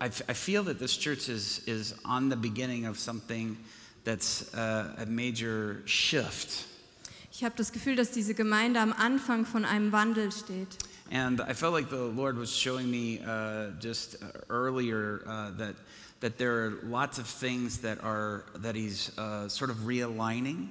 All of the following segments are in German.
I, f- I feel that this church is, is on the beginning of something that's uh, a major shift. Ich habe das Gefühl, dass diese Gemeinde am Anfang von einem Wandel steht. And I felt like the Lord was showing me uh, just uh, earlier uh, that, that there are lots of things that, are, that He's uh, sort of realigning.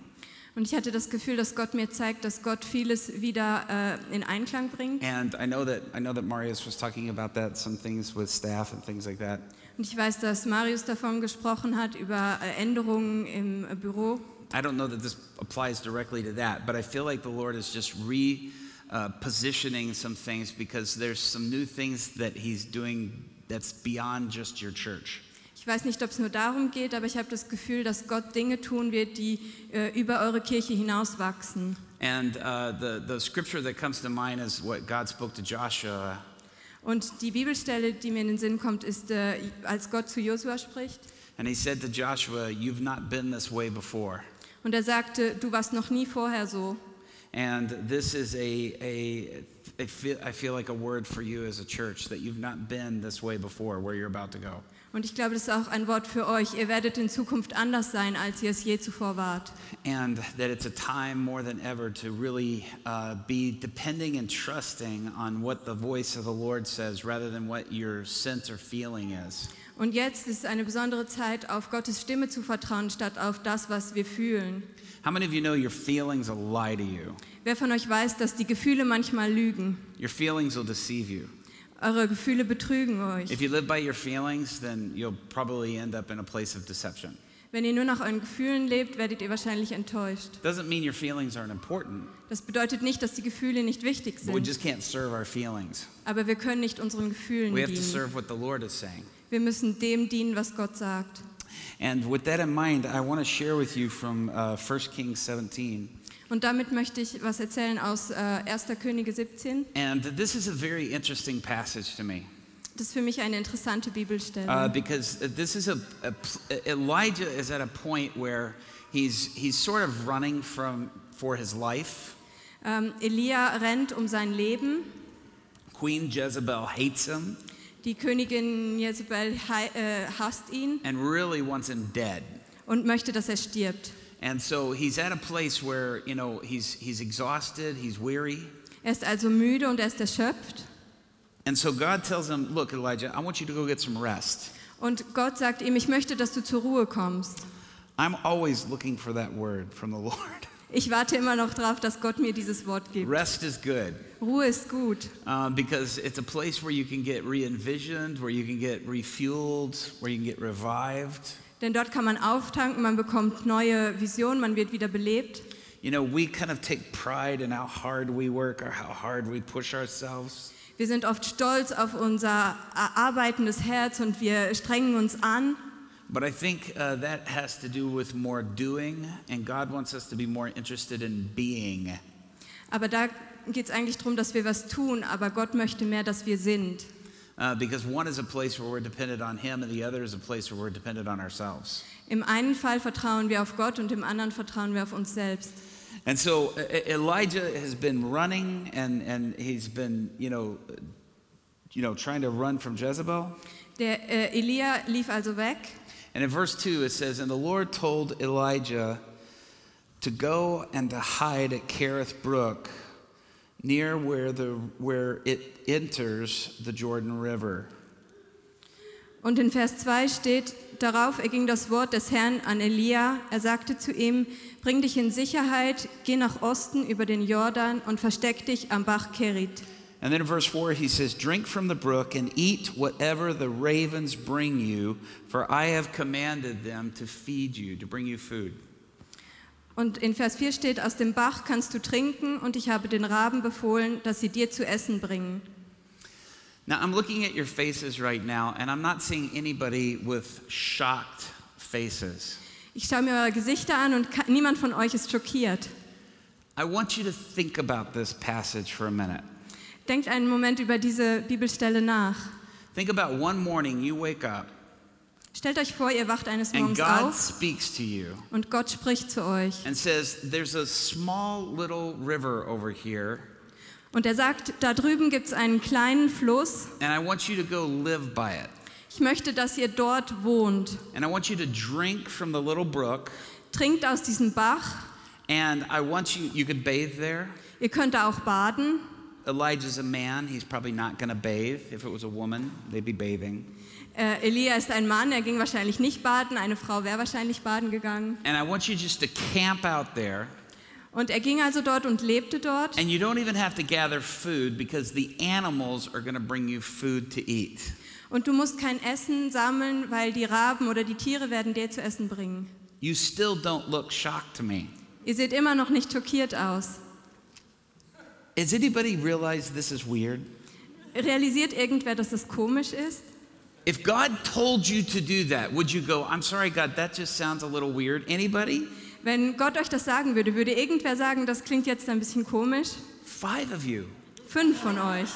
Und ich hatte das Gefühl, dass Gott mir zeigt, dass Gott vieles wieder äh, in Einklang bringt. And I know that I know that Marius was talking about that, some things with staff and things like that. Und ich weiß, dass Marius davon gesprochen hat, über äh, Änderungen im äh, Büro. I don't know that this applies directly to that, but I feel like the Lord is just re uh, positioning some things because there's some new things that He's doing that's beyond just your church. Ich weiß nicht, ob es nur darum geht, aber ich habe das Gefühl, dass Gott Dinge tun wird, die äh, über eure Kirche hinauswachsen. And uh, the, the scripture that comes to mind is what God spoke to Joshua. Und die Bibelstelle, die mir in den Sinn kommt, ist, äh, als Gott zu Josua spricht. And He said to Joshua, You've not been this way before. Und er sagte, du warst noch nie vorher so. And this is a, a I, feel, I feel like a word for you as a church that you've not been this way before, where you're about to go. Und ich glaube, das ist auch ein Wort für euch. Ihr werdet in Zukunft anders sein, als ihr es je zuvor wart. And that it's a time more than ever to really uh, be depending and trusting on what the voice of the Lord says rather than what your sense or feeling is. Und jetzt ist eine besondere Zeit, auf Gottes Stimme zu vertrauen, statt auf das, was wir fühlen. How many of you know your feelings will lie to you? Wer von euch weiß, dass die Gefühle manchmal lügen? Your feelings will deceive you. Eure Gefühle betrügen euch. If you live by your feelings, then you'll probably end up in a place of deception. Wenn ihr nur nach euren Gefühlen lebt, werdet ihr wahrscheinlich enttäuscht. Doesn't mean your feelings aren't important, Das bedeutet nicht, dass die Gefühle nicht wichtig but we sind, just can't serve our feelings. aber wir können nicht unseren Gefühlen We have to dienen. serve what the Lord is saying. Wir müssen dem dienen, was Gott sagt. And with that in mind, I want to share with you from uh, 1 Kings 17. Und damit möchte ich was erzählen aus äh, 1. Könige 17. And this is a very interesting passage to me Das ist für mich eine interessante Bibelstelle. uh, because this is a, a Elijah is at a point where he's he's sort of running from for his life. Ähm, Elia rennt um sein Leben. Queen Jezebel hates him Die Königin Jezebel äh, hasst ihn and really wants him dead. und möchte, dass er stirbt. And so he's at a place where you know he's he's exhausted, he's weary. Er ist also müde und er ist erschöpft. And so God tells him, "Look, Elijah, I want you to go get some rest." Und Gott sagt ihm, ich möchte, dass du zur Ruhe kommst. I'm always looking for that word from the Lord. Ich warte immer noch darauf, dass Gott mir dieses Wort gibt. Rest is good Ruhe ist gut, uh, because it's a place where you can get re-envisioned, where you can get refueled, where you can get revived. Denn dort kann man auftanken, man bekommt neue Visionen, man wird wieder belebt. You know, we kind of take pride in how hard we work or how hard we push ourselves. Wir sind oft stolz auf unser arbeitendes Herz und wir strengen uns an. But I think uh, that has to do with more doing, and God wants us to be more interested in being. Aber da geht es eigentlich darum, dass wir was tun, aber Gott möchte mehr, dass wir sind. Uh, because one is a place where we're dependent on Him, and the other is a place where we're dependent on ourselves. Im einen Fall vertrauen wir auf Gott und im anderen vertrauen wir auf uns selbst. And so uh, Elijah has been running, and, and he's been, you know, uh, you know, trying to run from Jezebel. Der äh, Elia lief also weg And in verse 2, it says, And the Lord told Elijah to go and to hide at Kerith Brook, near where, the, where it enters the Jordan River. und in Vers 2 steht, darauf erging das Wort des Herrn an Elia. Er sagte zu ihm, bring dich in Sicherheit, geh nach Osten über den Jordan und versteck dich am Bach Kerit. And then in verse 4, he says, Drink from the brook and eat whatever the ravens bring you, for I have commanded them to feed you, to bring you food. Und in Vers 4 steht, aus dem Bach kannst du trinken und ich habe den Raben befohlen, dass sie dir zu essen bringen. Now, I'm looking at your faces right now, and I'm not seeing anybody with shocked faces. Ich schaue mir eure Gesichter an und niemand von euch ist schockiert. I want you to think about this passage for a minute. Denkt einen Moment über diese Bibelstelle nach. Think about one morning you wake up Stellt euch vor, ihr wacht eines Morgens auf und Gott spricht zu euch. says, There's a small little river over here, Und er sagt, da drüben gibt es einen kleinen Fluss. Ich möchte, dass ihr dort wohnt. and I want you to drink from the little brook. Trinkt aus diesem Bach. And I want you, you could bathe there. Ihr könnt da auch baden. Elijah's a man. He's probably not going to bathe. If it was a woman, they'd be bathing. Äh, Elia ist ein Mann, er ging wahrscheinlich nicht baden. Eine Frau wäre wahrscheinlich baden gegangen. And I want you just to camp out there. Und er ging also dort und lebte dort. And you don't even have to gather food because the animals are going to bring you food to eat. Und du musst kein Essen sammeln, weil die Raben oder die Tiere werden dir zu essen bringen. You still don't look shocked to me. Ihr seht immer noch nicht schockiert aus. Has anybody realized this is weird? Realisiert irgendwer, dass das komisch ist? If God told you to do that, would you go, I'm sorry, God, that just sounds a little weird? Anybody? Wenn Gott euch das sagen würde, würde irgendwer sagen, das klingt jetzt ein bisschen komisch? Five of you. Fünf von euch.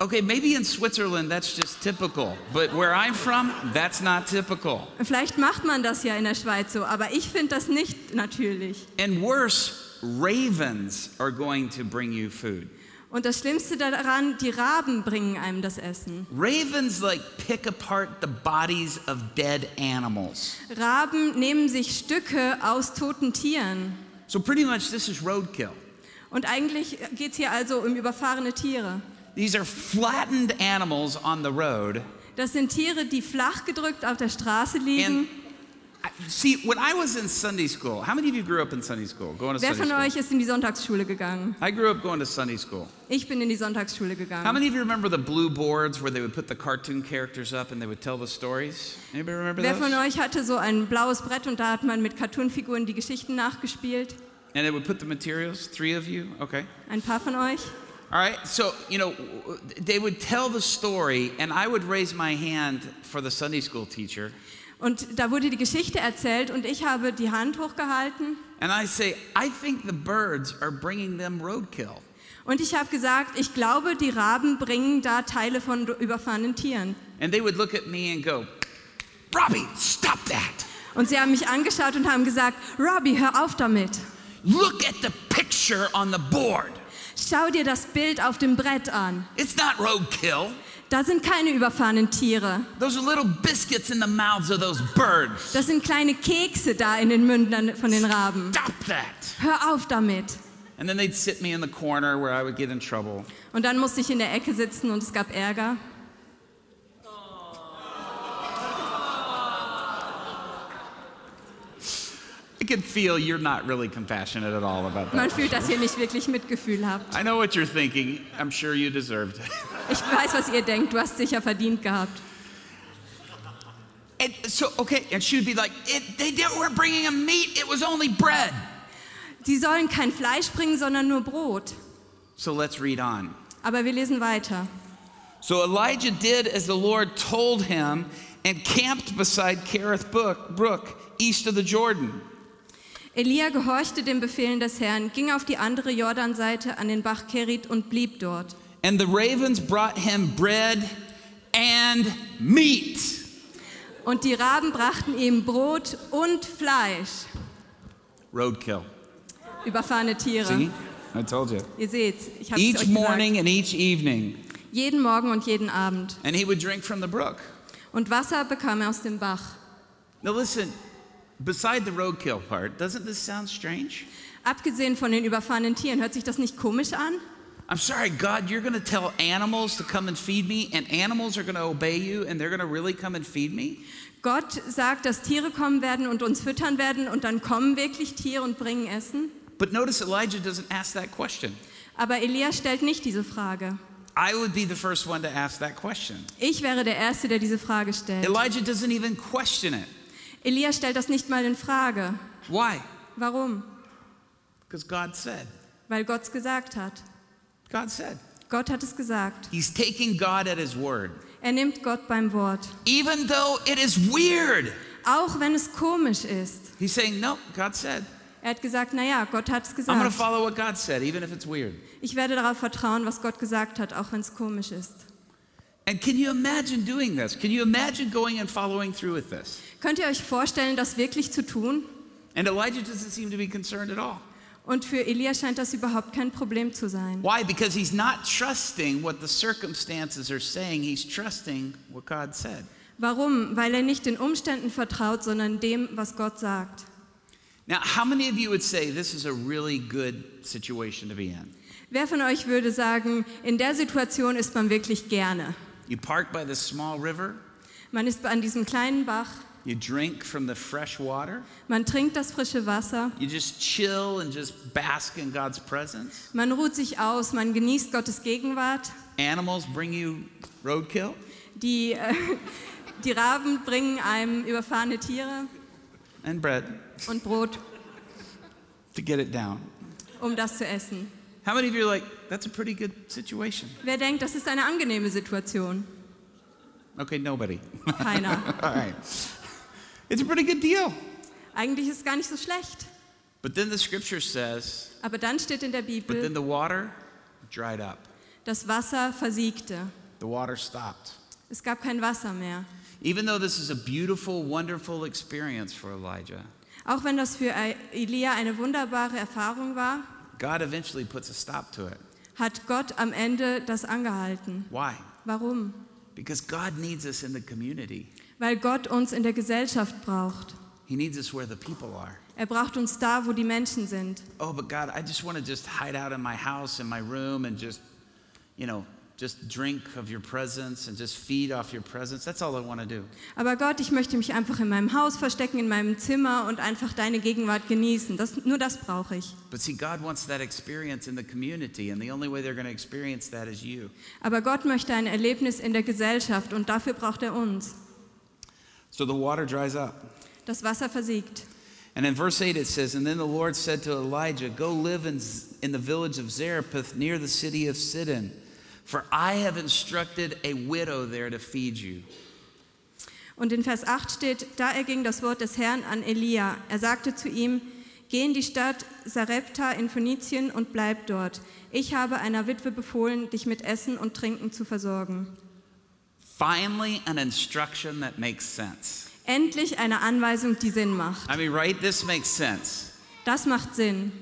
Okay, maybe in Switzerland that's just typical, but where I'm from, that's not typical. Vielleicht macht man das ja in der Schweiz so, aber ich finde das nicht natürlich. And worse, ravens are going to bring you food. Und das Schlimmste daran, die Raben bringen einem das Essen. Ravens like pick apart the bodies of dead animals. Raben nehmen sich Stücke aus toten Tieren. So pretty much this is roadkill. Und eigentlich geht es hier also um überfahrene Tiere. These are flattened animals on the road. Das sind Tiere, die flach gedrückt auf der Straße And liegen. I- see, when I was in Sunday school, how many of you grew up in Sunday school? Going to Wer Sunday von school? euch ist in die Sonntagsschule gegangen? I grew up going to Sunday school. Ich bin in die Sonntagsschule How gegangen. many of you remember the blue boards where they would put the cartoon characters up and they would tell the stories? Anybody remember Wer those? von euch hatte so ein blaues Brett und da hat man mit Cartoonfiguren die Geschichten nachgespielt? And they would put the materials. Three of you, okay. Ein paar von euch? All right. So you know, they would tell the story, and I would raise my hand for the Sunday school teacher, Und da wurde die Geschichte erzählt und ich habe die Hand hochgehalten and I say, I think the birds are bringing them roadkill. und ich habe gesagt, ich glaube, die Raben bringen da Teile von überfahrenen Tieren. And they would look at me and go, Robbie, stop that. Und sie haben mich angeschaut und haben gesagt, Robbie, hör auf damit. Look at the picture on the board. Schau dir das Bild auf dem Brett an. It's not roadkill. Da sind keine überfahrenen Tiere. Those are little biscuits in the mouths of those birds. Das sind kleine Kekse da in den Mündern von den Raben. Stop that. Hör auf damit. And then they'd sit me in the corner where I would get in trouble. Und dann musste ich in der Ecke sitzen und es gab Ärger. I can feel you're not really compassionate at all about Man that. fühlt, dass ihr nicht wirklich Mitgefühl habt. I know what you're thinking. I'm sure you deserved it. Ich weiß, was ihr denkt. Du hast sicher verdient gehabt. And so, okay, and she would be like, they didn't, weren't bringing him meat, it was only bread. Sie sollen kein Fleisch bringen, sondern nur Brot. So let's read on. Aber wir lesen weiter. So Elijah did as the Lord told him and camped beside Kerith Brook, Brook east of the Jordan. Elia gehorchte den Befehlen des Herrn, ging auf die andere Jordanseite an den Bach Kerit und blieb dort. And the ravens brought him bread and meat. Und die Raben brachten ihm Brot und Fleisch. Roadkill. Überfahrene Tiere. See? I told you. Ihr seht's, ich habe es Each euch gesagt. morning and each evening. Jeden Morgen und jeden Abend. And he would drink from the brook. Und Wasser bekam er aus dem Bach. Now listen, beside the roadkill part, doesn't this sound strange? Abgesehen von den überfahrenen Tieren, hört sich das nicht komisch an? I'm sorry, God, you're going to tell animals to come and feed me, and animals are going to obey you, and they're going to really come and feed me? Gott sagt, dass Tiere kommen werden und uns füttern werden und dann kommen wirklich Tiere und bringen Essen. But notice Elijah doesn't ask that question. Aber Elia stellt nicht diese Frage. I would be the first one to ask that question. Ich wäre der Erste, der diese Frage stellt. Elijah doesn't even question it. Elia stellt das nicht mal in Frage. Why? Warum? Because God said. Weil Gott es gesagt hat. God said. Gott hat es gesagt. He's taking God at his word. Er nimmt Gott beim Wort. Even though it is weird, Auch wenn es komisch ist. he's saying, No, God said. Er hat gesagt, naja, Gott hat es I'm gesagt. follow what God said, even if it's weird. Ich werde darauf vertrauen, was Gott gesagt hat, auch wenn es komisch ist. And can you imagine doing this? Can you imagine going and following through with this? Könnt ihr euch vorstellen, das wirklich zu tun? And Elijah doesn't seem to be concerned at all. Und für Elia scheint das überhaupt kein Problem zu sein. Why? Because he's not trusting what the circumstances are saying, he's trusting what God said. Warum? Weil er nicht den Umständen vertraut, sondern dem, was Gott sagt. Now, how many of you would say this is a really good situation to be in? Wer von euch würde sagen, in der Situation ist man wirklich gerne? You park by the small river, Man ist an diesem kleinen Bach, you drink from the fresh water, man trinkt das frische Wasser, you just chill and just bask in God's presence. man ruht sich aus, man genießt Gottes Gegenwart. Animals bring you roadkill, Die, äh, die Raben bringen einem überfahrene Tiere and bread und Brot, to get it down. um das zu essen. How many of you are like, that's a pretty good situation? Wer denkt, das ist eine angenehme Situation? Okay, nobody. Keiner. All right. It's a pretty good deal. Eigentlich ist es gar nicht so schlecht. But then the scripture says, Aber dann steht in der but then the water dried up. das Wasser versiegte. The water stopped. Es gab kein Wasser mehr. Even though this is a beautiful, wonderful experience for Elijah, Auch wenn das für Elia eine wunderbare Erfahrung war, God eventually puts a stop to it. hat Gott am Ende das angehalten. Why? Warum? Because God needs us in the community. Weil Gott uns in der Gesellschaft braucht. He needs us where the people are. Er braucht uns da, wo die Menschen sind. Oh, but God, I just want to just hide out in my house, in my room, and just, you know, just drink of your presence and just feed off your presence. That's all I want to do. Aber Gott, ich möchte mich einfach in meinem Haus verstecken, in meinem Zimmer und einfach deine Gegenwart genießen. Das, nur das brauche ich. But see, God wants that experience in the community, and the only way they're going to experience that is you. Aber Gott möchte ein Erlebnis in der Gesellschaft und dafür braucht er uns. So the water dries up. Das Wasser versiegt. And in verse 8 it says, And then the Lord said to Elijah, Go live in, in the village of Zarephath near the city of Sidon, for I have instructed a widow there to feed you. Und in Vers 8 steht, da erging das Wort des Herrn an Elia. Er sagte zu ihm, geh in die Stadt Sarepta in Phönizien und bleib dort. Ich habe einer Witwe befohlen, dich mit Essen und Trinken zu versorgen. Finally, an instruction that makes sense. Endlich eine Anweisung, die Sinn macht. I mean, right? This makes sense. Das macht Sinn.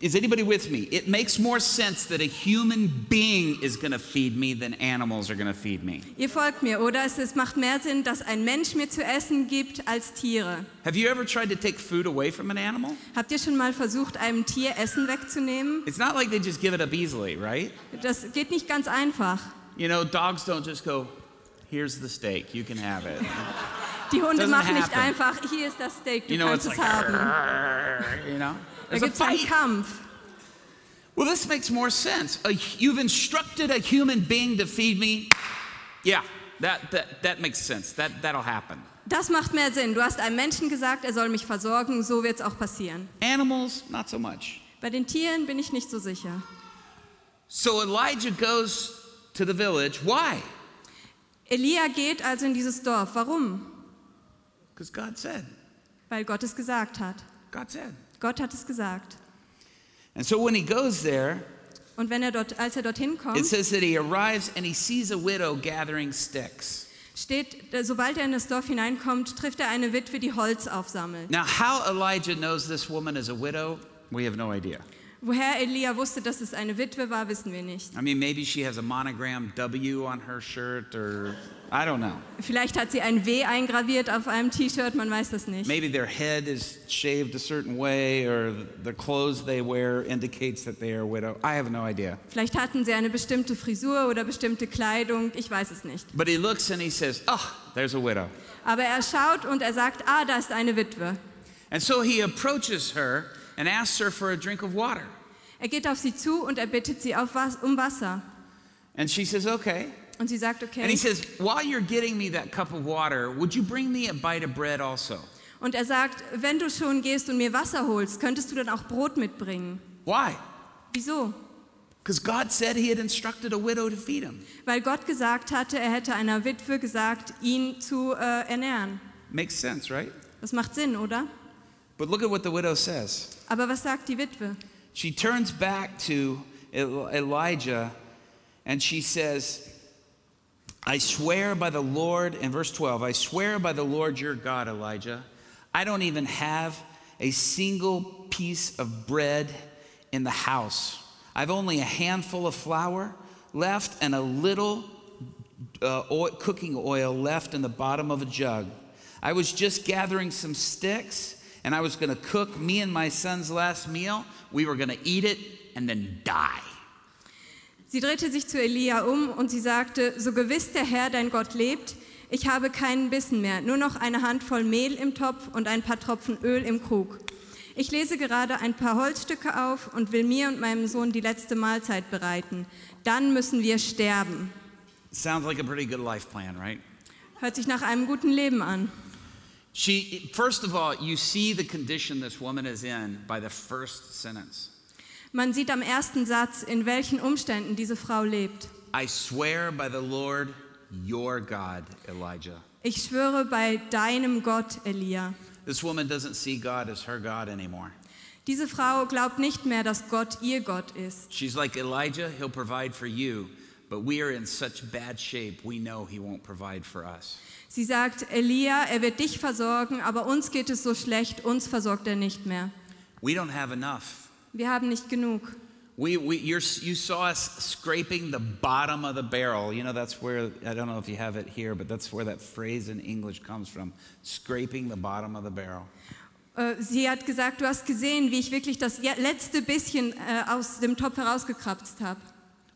Is anybody with me? It makes more sense that a human being is going to feed me than animals are going to feed me. Ihr folgt mir, oder? Es, es macht mehr Sinn, dass ein Mensch mir zu essen gibt als Tiere. Have you ever tried to take food away from an animal? Habt ihr schon mal versucht, einem Tier Essen wegzunehmen? It's not like they just give it up easily, right? Das geht nicht ganz einfach. You know, dogs don't just go, here's the steak, you can have it. Die Hunde machen nicht happen. einfach, hier ist das Steak, du You know, kannst like, es haben. you know? Da gibt es einen. Kampf. Well, this makes more sense. A, you've instructed a human being to feed me. Yeah, that, that, that makes sense. That, that'll happen. Das macht mehr Sinn. Du hast einem Menschen gesagt, er soll mich versorgen, so wird es auch passieren. Animals, not so much. Bei den Tieren bin ich nicht so sicher. So Elijah goes to the village. Why? Elia geht also in dieses Dorf. Warum? Because God said. Weil Gott es gesagt hat. God said. Gott hat es gesagt. And so when he goes there, Und wenn er dort, als er dorthin kommt, it says that he arrives and he sees a widow gathering sticks. steht, äh, sobald er in das Dorf hineinkommt, trifft er eine Witwe, die Holz aufsammelt. Now, how Elijah knows this woman is a widow, we have no idea. Woher Elia wusste, dass es eine Witwe war, wissen wir nicht. I mean, maybe she has a monogram W on her shirt, or I don't know. Vielleicht hat sie ein W eingraviert auf einem T-Shirt, man weiß das nicht. Maybe their head is shaved a certain way, or the clothes they wear indicates that they are a widow. I have no idea. Vielleicht hatten sie eine bestimmte Frisur oder bestimmte Kleidung, ich weiß es nicht. But he looks and he says, Oh, there's a widow. Aber er schaut und er sagt, ah, da ist eine Witwe. And so he approaches her and asks her for a drink of water. Er geht auf sie zu und er bittet sie auf um Wasser. And she says, Okay. Und sie sagt, okay. And he says, While you're getting me that cup of water, would you bring me a bite of bread also? Und er sagt, wenn du schon gehst und mir Wasser holst, könntest du dann auch Brot mitbringen. Why? Wieso? Because God said he had instructed a widow to feed him. Weil Gott gesagt hatte, er hätte einer Witwe gesagt, ihn zu äh, ernähren. Makes sense, right? Das macht Sinn, oder? But look at what the widow says. Aber was sagt die Witwe? She turns back to Elijah and she says, I swear by the Lord, in verse 12, I swear by the Lord your God, Elijah, I don't even have a single piece of bread in the house. I've only a handful of flour left and a little uh, oil, cooking oil left in the bottom of a jug. I was just gathering some sticks and I was going to cook me and my son's last meal. We were going to eat it and then die. Sie drehte sich zu Elia um und sie sagte, so gewiss der Herr, dein Gott lebt, ich habe keinen Bissen mehr, nur noch eine Handvoll Mehl im Topf und ein paar Tropfen Öl im Krug. Ich lese gerade ein paar Holzstücke auf und will mir und meinem Sohn die letzte Mahlzeit bereiten. Dann müssen wir sterben. Sounds like a pretty good life plan, right? Hört sich nach einem guten Leben an. She, first of all, you see the condition this woman is in by the first sentence. Man sieht am ersten Satz, in welchen Umständen diese Frau lebt. I swear by the Lord your God, Elijah. Ich schwöre bei deinem Gott, Elia. This woman doesn't see God as her God anymore. Diese Frau glaubt nicht mehr, dass Gott ihr Gott ist. She's like Elijah, he'll provide for you, but we are in such bad shape, we know he won't provide for us. Sie sagt, Elia, er wird dich versorgen, aber uns geht es so schlecht, uns versorgt er nicht mehr. We don't have enough. Wir haben nicht genug. We, we, you saw us scraping the bottom of the barrel. You know, that's where, I don't know if you have it here, but that's where that phrase in English comes from scraping the bottom of the barrel. Äh, Sie hat gesagt, du hast gesehen, wie ich wirklich das letzte bisschen äh, aus dem Topf herausgekrapzt habe.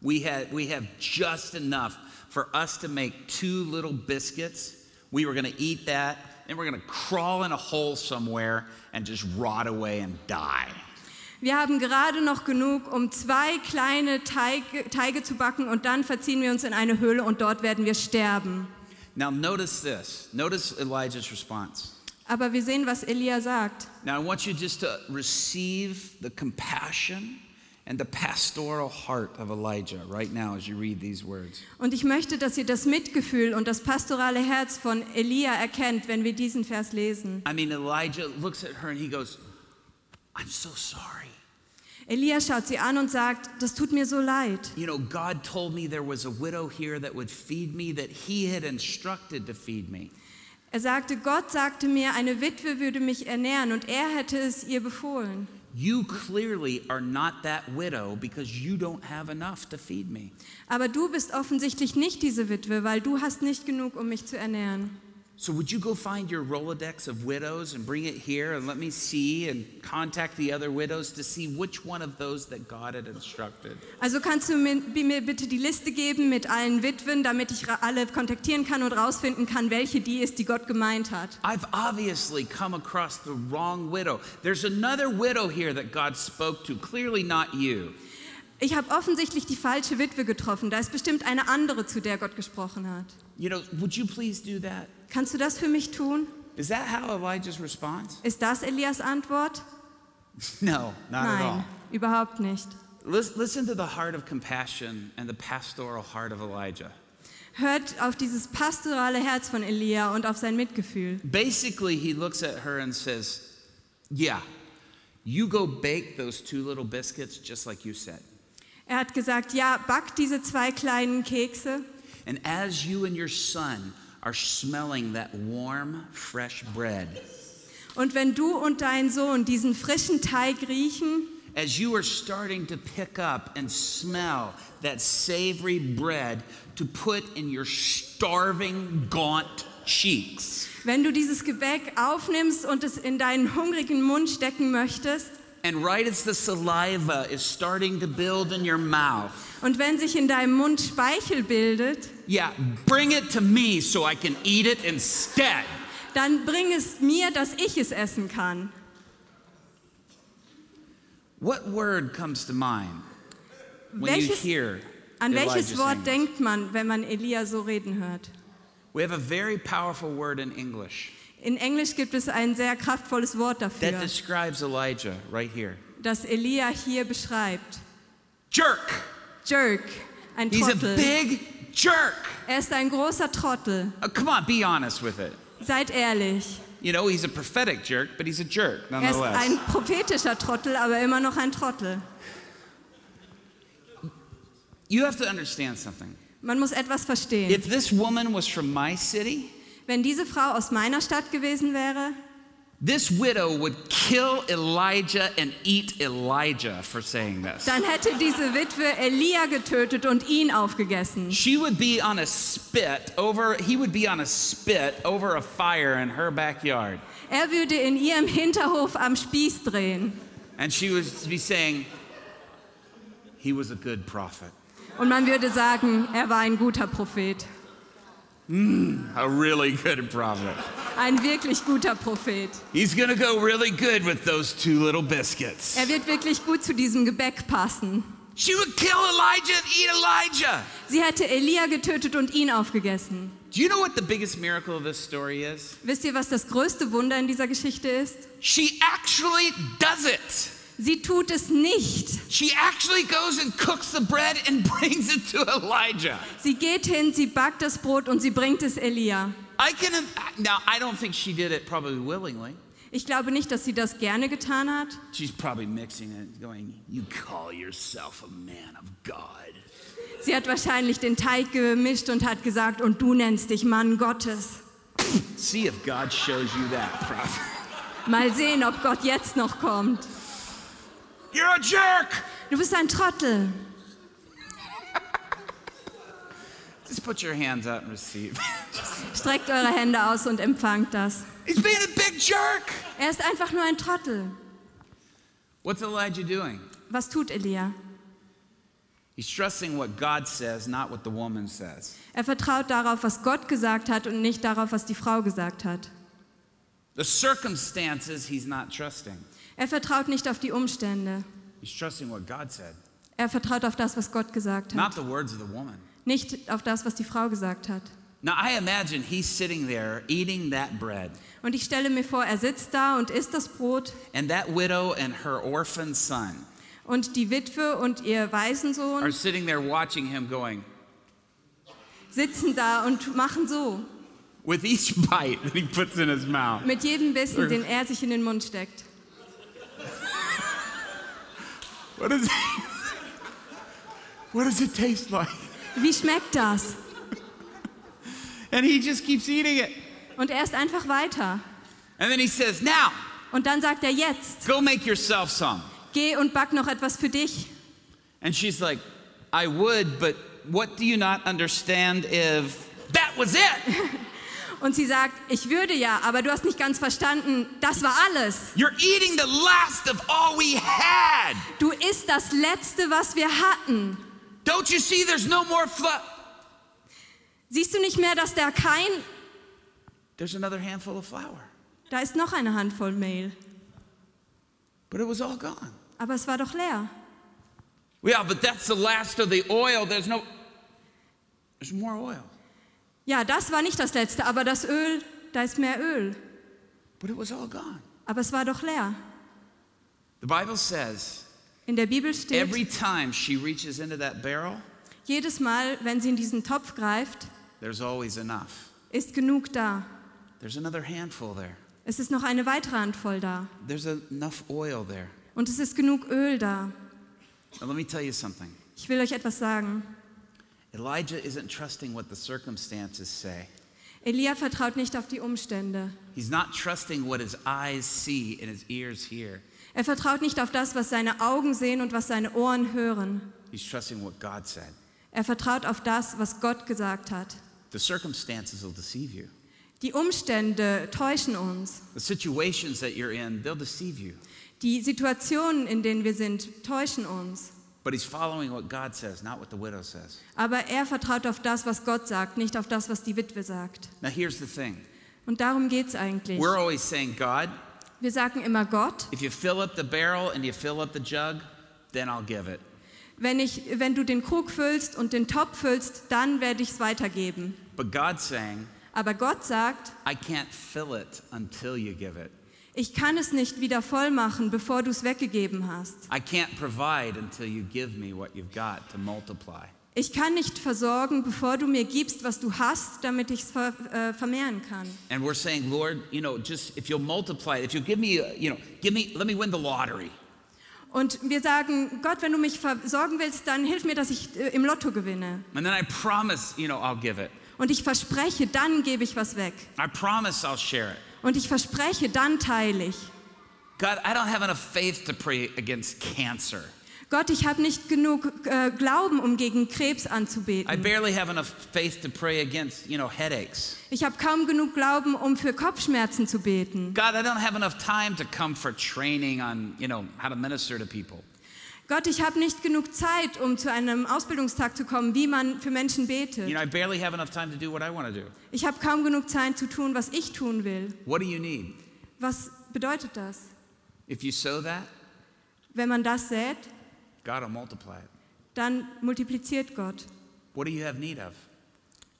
We, had, we have just enough for us to make two little biscuits. We were going to eat that, and we're going to crawl in a hole somewhere and just rot away and die. Wir haben gerade noch genug, um zwei kleine Teige, Teige zu backen und dann verziehen wir uns in eine Höhle und dort werden wir sterben. Now, notice this. Notice Elijah's response. Aber wir sehen, was Elia sagt. Now, I want you just to receive the compassion and the pastoral heart of Elijah right now as you read these words. Und ich möchte, dass ihr das Mitgefühl und das pastorale Herz von Elia erkennt, wenn wir diesen Vers lesen. I mean, Elijah looks at her and he goes, I'm so sorry. Elia schaut sie an und sagt, das tut mir so leid. You know, God told me there was a widow here that would feed me, that He had instructed to feed me. Er sagte, Gott sagte mir, eine Witwe würde mich ernähren und er hätte es ihr befohlen. You clearly are not that widow because you don't have enough to feed me. Aber du bist offensichtlich nicht diese Witwe, weil du hast nicht genug, um mich zu ernähren. So, would you go find your Rolodex of widows and bring it here and let me see and contact the other widows to see which one of those that God had instructed? Also kannst du mir, mir bitte die Liste geben mit allen Witwen, damit ich alle kontaktieren kann und rausfinden kann, welche die ist, die Gott gemeint hat. I've obviously come across the wrong widow. There's another widow here that God spoke to, clearly not you. Ich habe offensichtlich die falsche Witwe getroffen. Da ist bestimmt eine andere, zu der Gott gesprochen hat. You know, would you please do that? Kannst du das für mich tun? Is that how Elijah's response? Ist das Elias Antwort? No, not at all. Nein, überhaupt nicht. Lis- Listen to the heart of compassion and the pastoral heart of Elijah. Hört auf dieses pastorale Herz von Elia und auf sein Mitgefühl. Basically, he looks at her and says, Yeah, you go bake those two little biscuits just like you said. Er hat gesagt, ja, back diese zwei kleinen Kekse And as you and your son are smelling that warm, fresh bread, und wenn du und dein Sohn diesen frischen Teig riechen, as you are starting to pick up and smell that savory bread to put in your starving, gaunt cheeks, wenn du dieses Gebäck aufnimmst und es in deinen hungrigen Mund stecken möchtest and right as the saliva is starting to build in your mouth, und wenn sich in deinem Mund Speichel bildet, yeah, bring it to me so I can eat it instead. dann bring es mir, dass ich es essen kann. What word comes to mind when you hear an Elijah welches Wort denkt man, wenn man Elia so reden hört? We have a very powerful word in English In Englisch gibt es ein sehr kraftvolles Wort that dafür, describes Elijah right here. das Elia hier beschreibt. Jerk. Jerk, ein He's a Trottel. big jerk. Er ist ein großer Trottel. Uh, come on, be honest with it. Seid ehrlich. You know, he's a prophetic jerk, but he's a jerk Er ist nonetheless. ein prophetischer Trottel, aber immer noch ein Trottel. You have to understand something. Man muss etwas verstehen. If this woman was from my city, Wenn diese Frau aus meiner Stadt gewesen wäre, this widow would kill Elijah and eat Elijah for saying this. dann hätte diese Witwe Elia getötet und ihn aufgegessen. She would be on a spit over, he would be on a spit over a fire in her backyard. Er würde in ihrem Hinterhof am Spieß drehen. And she would be saying, he was a good prophet, Und man würde sagen, er war ein guter Prophet. A really good prophet. Ein wirklich guter Prophet. He's gonna go really good with those two little biscuits. Er wird wirklich gut zu diesem Gebäck passen. She would kill Elijah and eat Elijah. Sie hätte Elia getötet und ihn aufgegessen. Do you know what the biggest miracle of this story is? Wisst ihr, was das größte Wunder in dieser Geschichte ist? She actually does it. Sie tut es nicht. She actually goes and cooks the bread and brings it to Elijah. Sie geht hin, sie backt das Brot und sie bringt es Elia. I can now I don't think she did it probably willingly. Ich glaube nicht, dass sie das gerne getan hat. She's probably mixing it going, "You call yourself a man of God." Sie hat wahrscheinlich den Teig gemischt und hat gesagt, und du nennst dich Mann Gottes. See if God shows you that, prophet. Mal sehen, ob Gott jetzt noch kommt. You're a jerk. Du bist ein Trottel. Just put your hands out and receive. Streckt eure Hände aus und empfangt das. He's being a big jerk. Er ist einfach nur ein Trottel. What's Elijah doing? Was tut Elia? He's trusting what God says, not what the woman says. Er vertraut darauf, was Gott gesagt hat und nicht darauf, was die Frau gesagt hat. The circumstances he's not trusting. Er vertraut nicht auf die Umstände. He's trusting what God said, Er vertraut auf das, was Gott gesagt not hat. the words of the woman. Nicht auf das, was die Frau gesagt hat. Now I imagine he's sitting there eating that bread, Und ich stelle mir vor, er sitzt da und isst das Brot and that widow and her orphan son und die Witwe und ihr are Waisensohn sitting there watching him going, sitzen da und machen so. with each bite that he puts in his mouth. Mit jedem Bissen, den er sich in den Mund steckt. What is it? What does it taste like? Wie schmeckt das? And he just keeps eating it. Und er isst einfach weiter. And then he says, Now, Und dann sagt er jetzt, go make yourself some. geh und back noch etwas für dich. And she's like, I would, but what do you not understand if that was it? Und sie sagt, ich würde ja, aber du hast nicht ganz verstanden, das war alles. You're eating the last of all we had. Du isst das Letzte, was wir hatten. Don't you see there's no more? Siehst du nicht mehr, dass da kein, There's another handful of flour. da ist noch eine Handvoll Mehl. But it was all gone. Aber es war doch leer. Yeah, but that's the last of the oil. There's no, there's more oil. Ja, das war nicht das Letzte, aber das Öl, da ist mehr Öl. But it was all gone. Aber es war doch leer. The Bible says In der Bibel steht, every time she reaches into that barrel, jedes Mal, wenn sie in diesen Topf greift, there's always enough. ist genug da. There's another handful there. Es ist noch eine weitere Handvoll da. There's enough oil there. Und es ist genug Öl da. Now, let me tell you something. Ich will euch etwas sagen. Elijah isn't trusting what the circumstances say. Elia vertraut nicht auf die Umstände. He's not trusting what his eyes see and his ears hear. Er vertraut nicht auf das, was seine Augen sehen und was seine Ohren hören. He's trusting what God said. Er vertraut auf das, was Gott gesagt hat. The circumstances will deceive you. Die Umstände täuschen uns. The situations that you're in, they'll deceive you. Die Situationen, in denen wir sind, täuschen uns. But he's following what God says, not what the widow says. Aber er vertraut auf das, was Gott sagt, nicht auf das, was die Witwe sagt. Now, here's the thing Und darum geht es eigentlich. we're always saying, God, Wir sagen immer Gott, if you fill up the barrel and you fill up the jug, then I'll give it. wenn, ich, wenn du den Krug füllst und den Topf füllst, dann werde ich es weitergeben. But God's saying, Aber Gott sagt, I can't fill it until you give it. Ich kann es nicht wieder voll machen, bevor du es weggegeben hast. I can't provide until you give me what you've got to multiply. Ich kann nicht versorgen, bevor du mir gibst, was du hast, damit ich es ver, äh, vermehren kann. And we're saying, Lord, you know, just if you'll multiply if you'll give me, a, you know, give me, let me win the lottery. Und wir sagen, Gott, wenn du mich versorgen willst, dann hilf mir, dass ich äh, im Lotto gewinne. And then I promise, you know, I'll give it. Und ich verspreche, dann gebe ich was weg. I promise I'll share it. Und ich verspreche, dann teile ich. God, I don't have enough faith to pray against cancer. Gott, ich habe nicht genug äh, Glauben, um gegen Krebs I anzubeten. barely have enough faith to pray against, you know, headaches. Ich habe kaum genug Glauben, um für Kopfschmerzen zu beten. God, I don't have enough time to come for training on, you know, how to minister to people. Gott, ich habe nicht genug Zeit, um zu einem Ausbildungstag zu kommen, wie man für Menschen betet. You know, I barely have enough time to do what I want to do. Ich habe kaum genug Zeit zu tun, was ich tun will. What do you need? Was bedeutet das? If you sow that, Wenn man das sät, God will multiply it. dann multipliziert Gott. What do you have need of?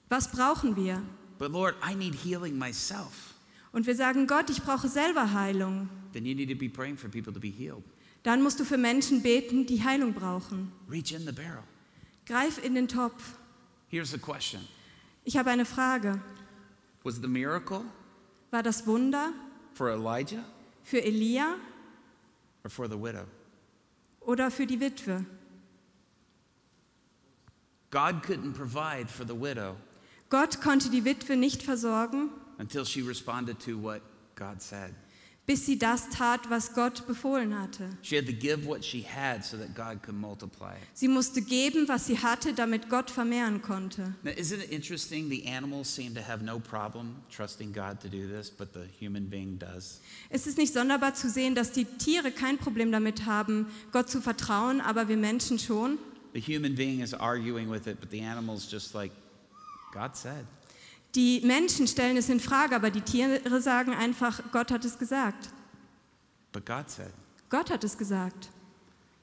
Was brauchen wir? But Lord, I need healing myself. Und wir sagen, Gott, ich brauche selber Heilung. Then you need to be praying for people to be healed. Dann musst du für Menschen beten, die Heilung brauchen. Reach in the barrel. Greif in den Topf. Here's the question Ich habe eine Frage. Was the miracle War das Wunder for Elijah für Elia or for the widow? oder für die Witwe? God couldn't provide for the widow Gott konnte die Witwe nicht versorgen, until she responded to what God said. Bis sie das tat, was Gott befohlen hatte. Sie musste geben, was sie hatte, damit Gott vermehren konnte. Now, isn't it interesting? The animals seem to have no problem trusting God to do this, but the human being does. Es ist nicht sonderbar zu sehen, dass die Tiere kein Problem damit haben, Gott zu vertrauen, aber wir Menschen schon. The human being is arguing with it, but the animals just like, God said. Die Menschen stellen es in Frage, aber die Tiere sagen einfach, Gott hat es gesagt. But God said. Gott hat es gesagt.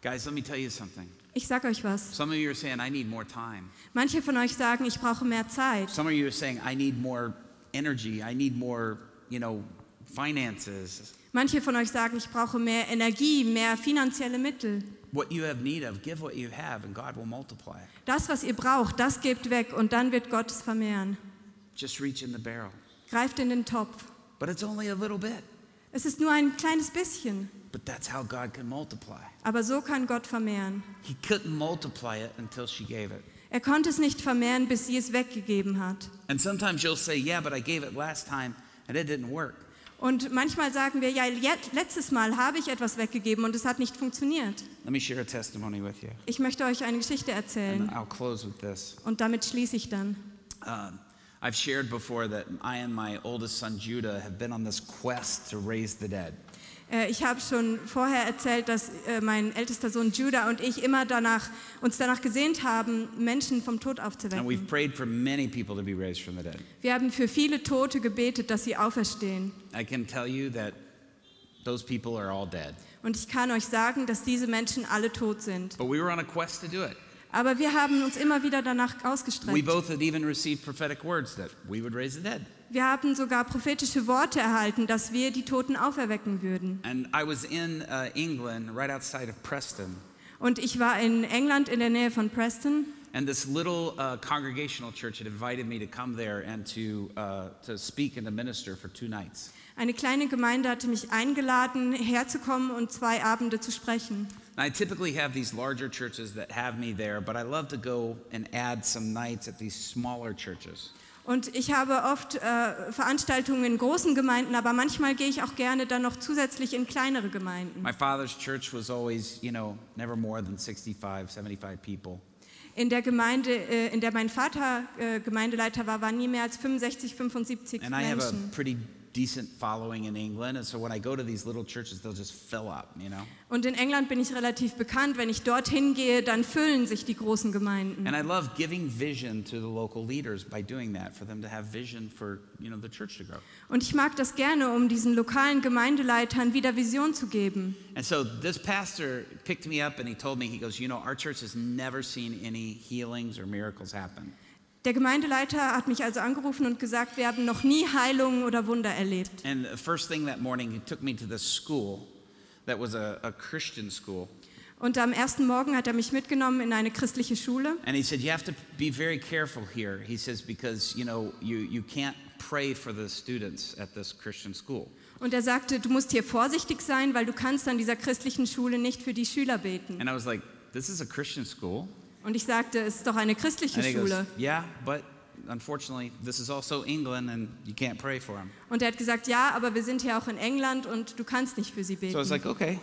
Guys, let me tell you something. Ich sag euch was. Some of you are saying, I need more time. Manche von euch sagen, ich brauche mehr Zeit. Some of you are saying, I need more energy. I need more, you know, finances. Manche von euch sagen, ich brauche mehr Energie, mehr finanzielle Mittel. What you have need of, give what you have, and God will multiply it. Das, was ihr braucht, das gebt weg und dann wird Gott es vermehren. Just reach in the barrel. Greift in den Topf. But it's only a little bit. Es ist nur ein kleines bisschen, But that's how God can multiply. aber so kann Gott vermehren. He couldn't multiply it until she gave it. Er konnte es nicht vermehren, bis sie es weggegeben hat. And sometimes you'll say, Yeah, but I gave it last time and it didn't work. Und manchmal sagen wir, ja, letztes Mal habe ich etwas weggegeben und es hat nicht funktioniert. Let me share a testimony with you. Ich möchte euch eine Geschichte And erzählen I'll close with this. und damit schließe ich dann. Um, I've shared before that I and my oldest son Judah have been on this quest to raise the dead. Äh, Ich habe schon vorher erzählt, dass äh, mein ältester Sohn Judah und ich immer danach, uns danach gesehnt haben, Menschen vom Tod And we've aufzuwecken. prayed for many people to be raised from the dead. Wir haben für viele Tote gebetet, dass sie auferstehen. I can tell you that those people are all dead. Und ich kann euch sagen, dass diese Menschen alle tot sind. But we were on a quest to do it. Aber wir haben uns immer wieder danach We ausgestreckt. both had even received prophetic words that we would raise the dead. Wir haben sogar prophetische Worte erhalten, dass wir die Toten auferwecken würden. And I was in uh, England, right outside of Preston, Und ich war in England in der Nähe von Preston and this little uh, congregational church had invited me to come there and to, uh, to speak and to minister for two nights. Eine kleine Gemeinde hatte mich eingeladen, herzukommen und zwei Abende zu sprechen. Now, I typically have these larger churches that have me there, but I love to go and add some nights at these smaller churches. Und ich habe oft äh, Veranstaltungen in großen Gemeinden, aber manchmal gehe ich auch gerne dann noch zusätzlich in kleinere Gemeinden. My father's church was always, you know, never more than 65, 75 people. In der Gemeinde, äh, in der mein Vater äh, Gemeindeleiter war, waren nie mehr als 65, 75 And I have a Menschen. pretty decent following in England, and so when I go to these little churches, they'll just fill up, you know? Und in England bin ich relativ bekannt. Wenn ich dorthin gehe, dann füllen sich die großen Gemeinden. And I love giving vision to the local leaders by doing that, for them to have vision for, you know, the church to grow. Und ich mag das gerne, um diesen lokalen Gemeindeleitern wieder Vision zu geben. And so this pastor picked me up and he told me, he goes, you know, our church has never seen any healings or miracles happen. Der Gemeindeleiter hat mich also angerufen und gesagt, wir haben noch nie Heilungen oder Wunder erlebt. And the first thing that morning, he took me to this school that was a, a Christian school. Und am ersten Morgen hat er mich mitgenommen in eine christliche Schule. And he said, You have to be very careful here. He says, Because, you know, you, you can't pray for the students at this Christian school. Und er sagte, du musst hier vorsichtig sein, weil du kannst an dieser christlichen Schule nicht für die Schüler beten. And I was like, This is a Christian school. Und ich sagte, es ist doch eine christliche And he goes, Schule. Yeah, but unfortunately, this is also England, and you can't pray for them. Und er hat gesagt, ja, aber wir sind hier auch in England und du kannst nicht für sie So I was beten. like, okay.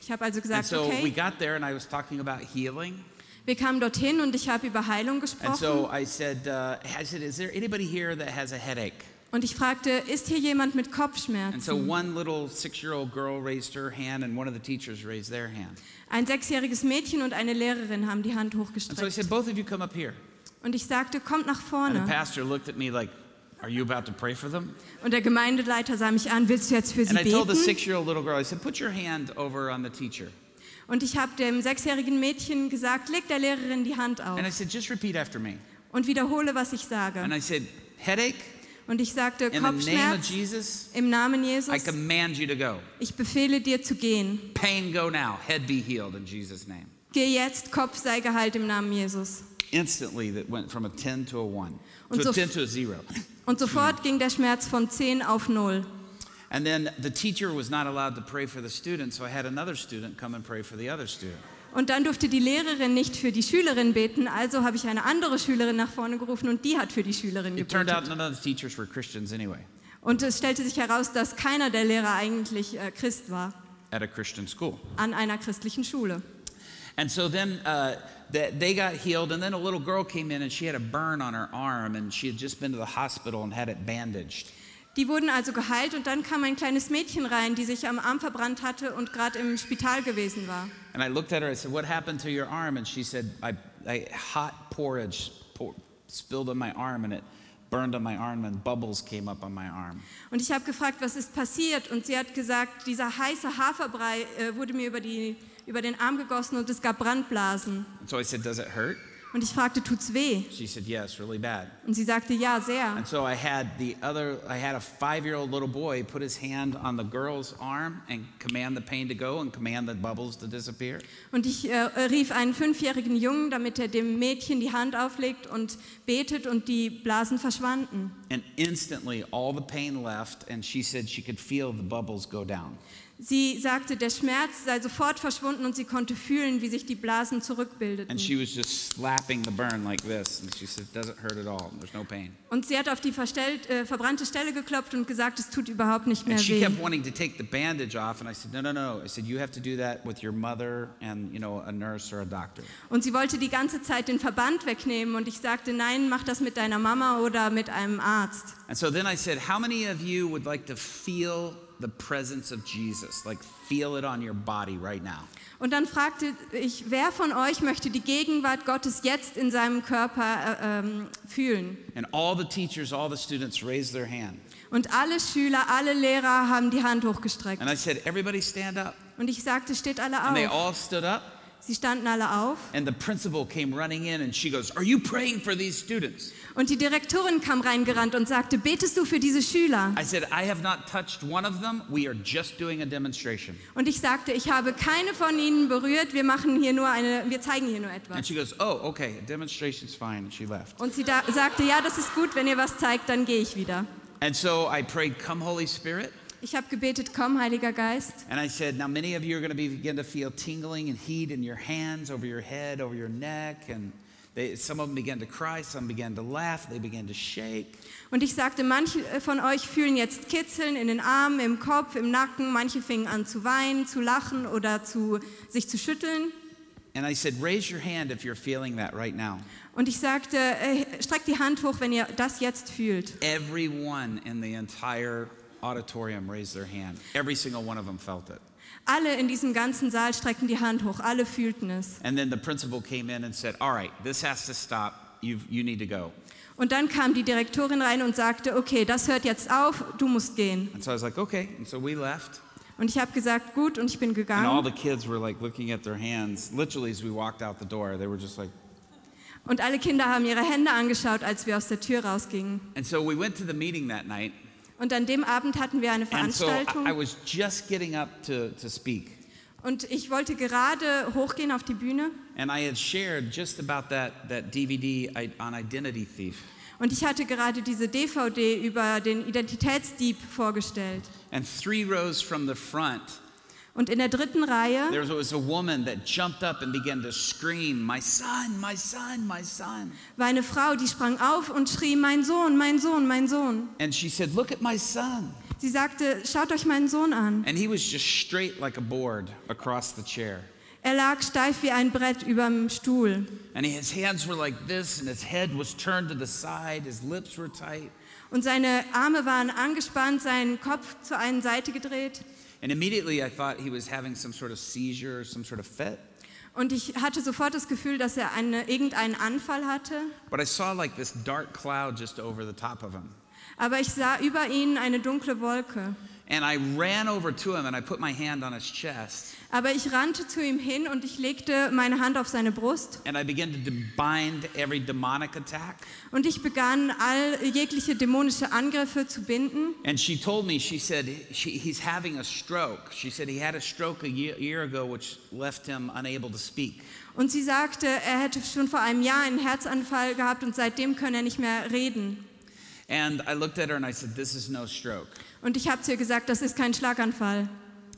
Ich habe also And gesagt, so we okay. got there, and I was talking about healing. Wir kamen dorthin und ich habe über Heilung And gesprochen. so I said, uh, I said, is there anybody here that has a headache? Und ich fragte, ist hier jemand mit so Kopfschmerzen? one little six-year-old girl raised her hand, and one of the teachers raised their hand. Ein sechsjähriges Mädchen und eine Lehrerin haben die Hand And so hochgestreckt. said, both of you come up here. Und ich sagte, kommt nach vorne. like? Und der Gemeindeleiter sah mich an, willst du jetzt für sie And beten? six-year-old little girl, I said, put your hand over on the teacher. Und ich habe dem sechsjährigen Mädchen gesagt, leg der Lehrerin die Hand auf And I said, just repeat after me. und wiederhole, was ich And sage. I said, headache, Und ich sagte, in the name of Kopfschmerz, Jesus, im Namen I command you to go. ich befehle dir zu gehen. Pain, go now. Head be healed in Jesus' name. Geh jetzt, Kopf sei geheilt im Namen Jesus. Instantly, that went from a 10 to a 1, Und to a 10 to a 0. Und sofort ging der Schmerz von 10 auf 0. And then the teacher was not allowed to pray for the student, so I had another student come and pray for the other student. Und dann durfte die Lehrerin nicht für die Schülerin beten, also habe ich eine andere Schülerin nach vorne gerufen und die hat für die Schülerin It turned out gebetet. none of the teachers were Christians anyway Und es stellte sich heraus, dass keiner der Lehrer eigentlich äh, Christ war at a Christian school. an einer christlichen Schule. And so then uh, the, they got healed, and then a little girl came in and she had a burn on her arm, and she had just been to the hospital and had it bandaged. Die wurden also geheilt und dann kam ein kleines Mädchen rein, die sich am Arm verbrannt hatte und gerade im Spital gewesen war. And I looked at her, I said, What happened to your arm? And she said, I, I hot porridge pour, spilled on my arm, and it burned on my arm, and bubbles came up on my arm. Und ich habe gefragt, was ist passiert? Und sie hat gesagt, dieser heiße Haferbrei äh, wurde mir über, die, über den Arm gegossen und es gab Brandblasen. And so I said, Does it hurt? Und ich fragte, tut's weh? She said, Yes, really bad. Und sie sagte, ja, sehr. And so I had the other, I had a five year old little boy put his hand on the girl's arm and command the pain to go and command the bubbles to disappear. Und ich äh, rief einen fünfjährigen Jungen, damit er dem Mädchen die Hand auflegt und betet und die Blasen verschwanden. And instantly all the pain left, and she said she could feel the bubbles go down. Sie sagte, der Schmerz sei sofort verschwunden und sie konnte fühlen, wie sich die Blasen zurückbildeten. And she was just slapping the burn like this. And she said, It doesn't hurt at all. There's no pain. Und sie hat auf die äh, verbrannte Stelle geklopft und gesagt, es tut überhaupt nicht mehr And she weh. kept wanting to take the bandage off. And I said, No, no, no. I said, You have to do that with your mother and, you know, a nurse or a doctor. Und sie wollte die ganze Zeit den Verband wegnehmen und ich sagte, nein, mach das mit deiner Mama oder mit einem Arzt. And so then I said, How many of you would like to feel the presence of Jesus? Like, feel it on your body right now. Und dann fragte ich, wer von euch möchte die Gegenwart Gottes jetzt in seinem Körper äh, ähm, fühlen? And all the teachers, all the students raised their hand. Und alle Schüler, alle Lehrer haben die Hand hochgestreckt. And I said, Everybody stand up. Und ich sagte, steht alle And they auf. all stood up. Sie standen alle auf. And the principal came running in and she goes, Are you praying for these students? Und die Direktorin kam reingerannt und sagte, betest du für diese Schüler? I said, I have not touched one of them. We are just doing a demonstration. Und ich sagte, ich habe keine von ihnen berührt. Wir machen hier nur eine, wir zeigen hier nur And etwas. she goes, Oh, okay, demonstration's fine. And she left. Und sie sagte, ja, das ist gut, wenn ihr was zeigt, dann gehe ich wieder. And so I prayed, Come, Holy Spirit. Ich habe gebetet, komm, Heiliger Geist. And I said, Now, many of you are going to begin to feel tingling and heat in your hands, over your head, over your neck. And they, some of them began to cry, some began to laugh, they began to shake. Und ich sagte, manche von euch fühlen jetzt Kitzeln in den Armen, im Kopf, im Nacken. Manche fingen an zu weinen, zu lachen oder zu, sich zu schütteln. And I said, Raise your hand if you're feeling that right now. Und ich sagte, äh, streckt die Hand hoch, wenn ihr das jetzt fühlt. Everyone in the entire auditorium raised their hand. Every single one of them felt it. Alle in diesem ganzen Saal streckten die Hand hoch, alle fühlten es. And then the principal came in and said, All right, this has to stop. you you need to go. Und dann kam die Direktorin rein und sagte, okay, das hört jetzt auf, du musst gehen. And so I was like, Okay. And so we left. Und ich habe gesagt, gut, und ich bin And all gegangen. the kids were like looking at their hands. Literally, as we walked out the door, they were just like, Und alle Kinder haben ihre Hände angeschaut, als wir aus der Tür rausgingen. And so we went to the meeting that night. Und an dem Abend hatten wir eine And so I, I Veranstaltung. was just getting up to, to speak. Und ich wollte gerade hochgehen auf die Bühne. And I had shared just about that, that DVD on Identity Thief. Und ich hatte gerade diese DVD über den Identitätsdieb vorgestellt. And three rows from the front, Und in der dritten Reihe there was a woman that jumped up and began to scream, My son, my son, my son. war eine Frau, die sprang auf und schrie, mein Sohn, mein Sohn, mein Sohn. And she said, Look at my son. Sie sagte, schaut euch meinen Sohn an. And he was just straight like a board across the chair. Er lag steif wie ein Brett überm Stuhl. And his hands were like this, and his head was turned to the side, his lips were tight. Und seine Arme waren angespannt, sein Kopf zur einen Seite gedreht. And immediately I thought he was having some sort of seizure or some sort of fit. Und ich hatte sofort das Gefühl, dass er eine, irgendeinen Anfall hatte. But I saw like this dark cloud just over the top of him. Aber ich sah über ihn eine dunkle Wolke. And I ran over to him and I put my hand on his chest. Aber ich rannte zu ihm hin und ich legte meine Hand auf seine Brust And I began to de- bind every demonic attack. und ich begann all jegliche dämonische Angriffe zu binden. And she told me, she said, she, he's having a stroke. She said he had a stroke a year, year ago, which left him unable to speak. Und sie sagte, er hätte schon vor einem Jahr einen Herzanfall gehabt und seitdem könne er nicht mehr reden. And I looked at her and I said, This is no stroke. Und ich habe zu ihr gesagt, das ist kein Schlaganfall.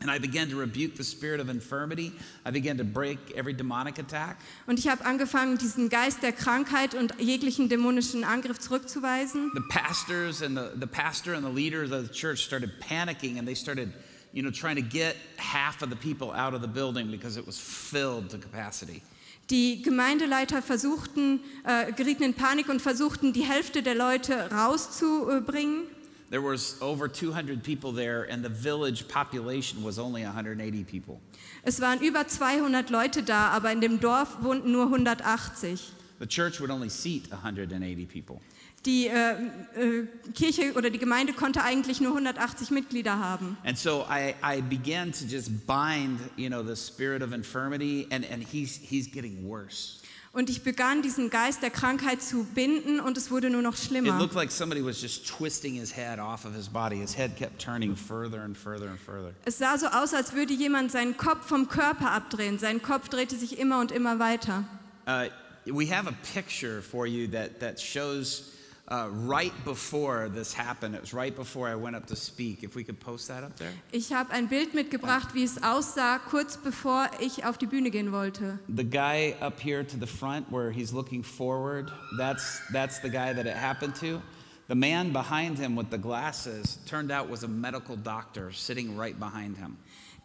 And I began to rebuke the spirit of infirmity. I began to break every demonic attack. Und ich habe angefangen, diesen Geist der Krankheit und jeglichen dämonischen Angriff zurückzuweisen. The pastors and the, the pastor and the leaders of the church started panicking and they started, you know, trying to get half of the people out of the building because it was filled to capacity. Die Gemeindeleiter versuchten, äh, gerieten in Panik und versuchten, die Hälfte der Leute rauszubringen. There was over 200 people there and the village population was only 180 people. Es waren über 200 Leute da, aber in dem Dorf wohnten nur 180. The church would only seat 180 people. Die äh, äh, Kirche oder die Gemeinde konnte eigentlich nur 180 Mitglieder haben. And so I, I began to just bind, you know, the spirit of infirmity, and, and he's, he's getting worse. Und ich begann diesen Geist der Krankheit zu binden und es wurde nur noch It schlimmer. looked like somebody was just twisting his head off of his body. His head kept turning further and further and further. Es sah so aus, als würde jemand seinen Kopf vom Körper abdrehen. Sein Kopf drehte sich immer und immer weiter. Uh, we have a picture for you that, that shows uh, right before this happened. It was right before I went up to speak. If we could post that up there. Ich habe ein Bild mitgebracht, wie es aussah, kurz bevor ich auf die Bühne gehen wollte. The guy up here to the front where he's looking forward, that's, that's the guy that it happened to. The man behind him with the glasses turned out was a medical doctor sitting right behind him.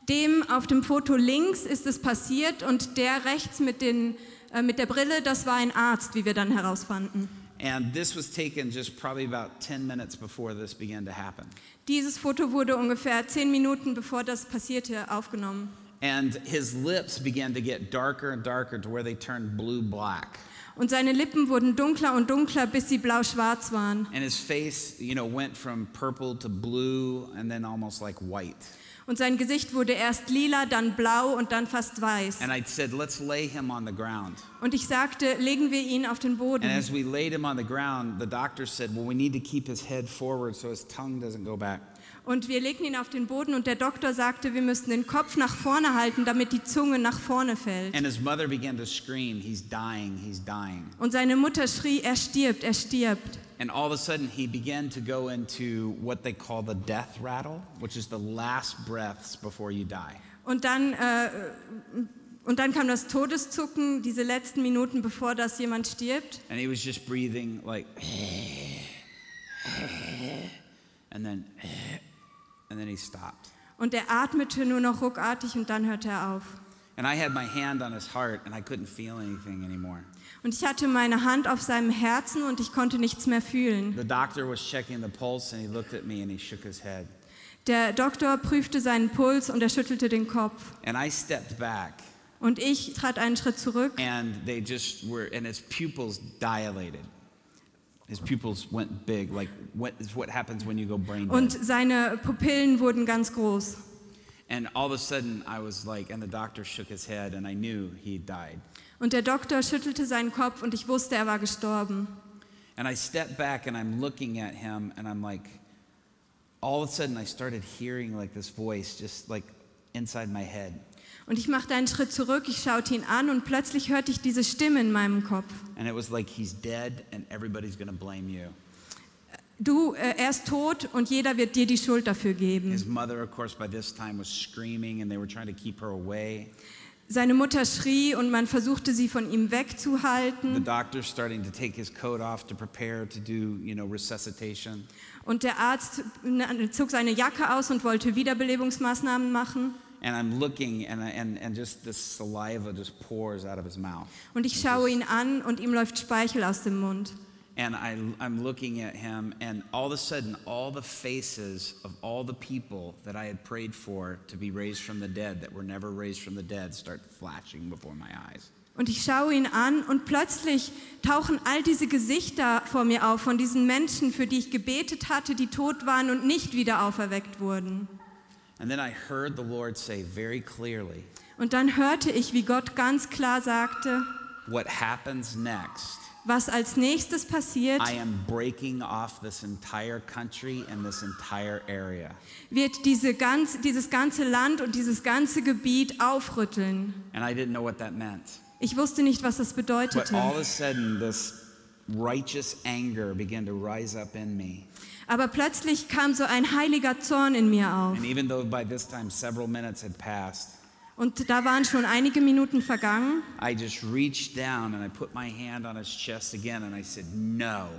Dem auf dem Foto links ist es passiert und der rechts mit, den, äh, mit der Brille, das war ein Arzt, wie wir dann herausfanden. And this was taken just probably about 10 minutes before this began to happen. Dieses Foto wurde ungefähr zehn Minuten bevor das passierte aufgenommen. And his lips began to get darker and darker to where they turned blue black. Und seine Lippen wurden dunkler und dunkler, bis sie blau-schwarz waren. And his face, you know, went from purple to blue and then almost like white. Und sein Gesicht wurde erst lila, dann blau und dann fast weiß. And I said, let's lay him on the ground. Und ich sagte, legen wir ihn auf den And Boden. as we laid him on the ground, the doctor said, well, we need to keep his head forward so his tongue doesn't go back. Und wir legten ihn auf den Boden und der Doktor sagte, wir müssten den Kopf nach vorne halten, damit die Zunge nach vorne fällt. And his mother began to scream, he's dying, he's dying. Und seine Mutter schrie, er stirbt, er stirbt. And all of a sudden, he began to go into what they call the death rattle, which is the last breaths before you die. Und dann, äh, und dann kam das Todeszucken, diese letzten Minuten, bevor das jemand stirbt. And he was just breathing like, and then, and then he stopped. Und er atmete nur noch ruckartig und dann hörte er auf. And I had my hand on his heart, and I couldn't feel anything anymore. Und ich hatte meine Hand auf seinem Herzen und ich konnte nichts mehr fühlen. The doctor was checking the pulse, and he looked at me and he shook his head. Der Doktor prüfte seinen Puls und er schüttelte den Kopf. And I stepped back, Und ich trat einen Schritt zurück and they just were, and his pupils dilated. His pupils went big, like what is what happens when you go brain und dead. seine Pupillen wurden ganz groß. And all of a sudden, I was like, and the doctor shook his head, and I knew he died. Und der Doktor schüttelte seinen Kopf und ich wusste, er war gestorben. And I stepped back, and I'm looking at him, and I'm like, all of a sudden, I started hearing like this voice, just like inside my head. Und ich machte einen Schritt zurück, ich schaute ihn an und plötzlich hörte ich diese Stimme in meinem Kopf. And it was like, he's dead, and everybody's gonna blame you. du, äh, er ist tot und jeder wird dir die Schuld dafür geben. His mother, of course, by this time was screaming and they were trying to keep her away. Seine Mutter schrie und man versuchte sie von ihm The wegzuhalten. doctor's starting to take his coat off to prepare to do, you know, resuscitation. Und der Arzt zog seine Jacke aus und wollte Wiederbelebungsmaßnahmen machen. And I'm looking and, I- and, and just this saliva just pours out of his mouth. Und ich schaue ihn an und ihm läuft Speichel aus dem Mund. And I, I'm looking at him, and all of a sudden, all the faces of all the people that I had prayed for to be raised from the dead, that were never raised from the dead, start flashing before my eyes. Und ich schaue ihn an und plötzlich tauchen all diese Gesichter vor mir auf von diesen Menschen, für die ich gebetet hatte, die tot waren und nicht wieder auferweckt wurden. And then I heard the Lord say very clearly, Und dann hörte ich, wie Gott ganz klar sagte, What happens next, was als nächstes passiert, I am breaking off this entire country and this entire area. wird diese ganz, dieses ganze Land und dieses ganze Gebiet aufrütteln. And I didn't know what that meant. Ich wusste nicht, was das bedeutete. all of a sudden, this righteous anger began to rise up in me. Aber plötzlich kam so ein heiliger Zorn in mir auf. And even though by this time several minutes had passed, Und da waren schon einige Minuten vergangen. I just reached down and I put my hand on his chest again and I said, No.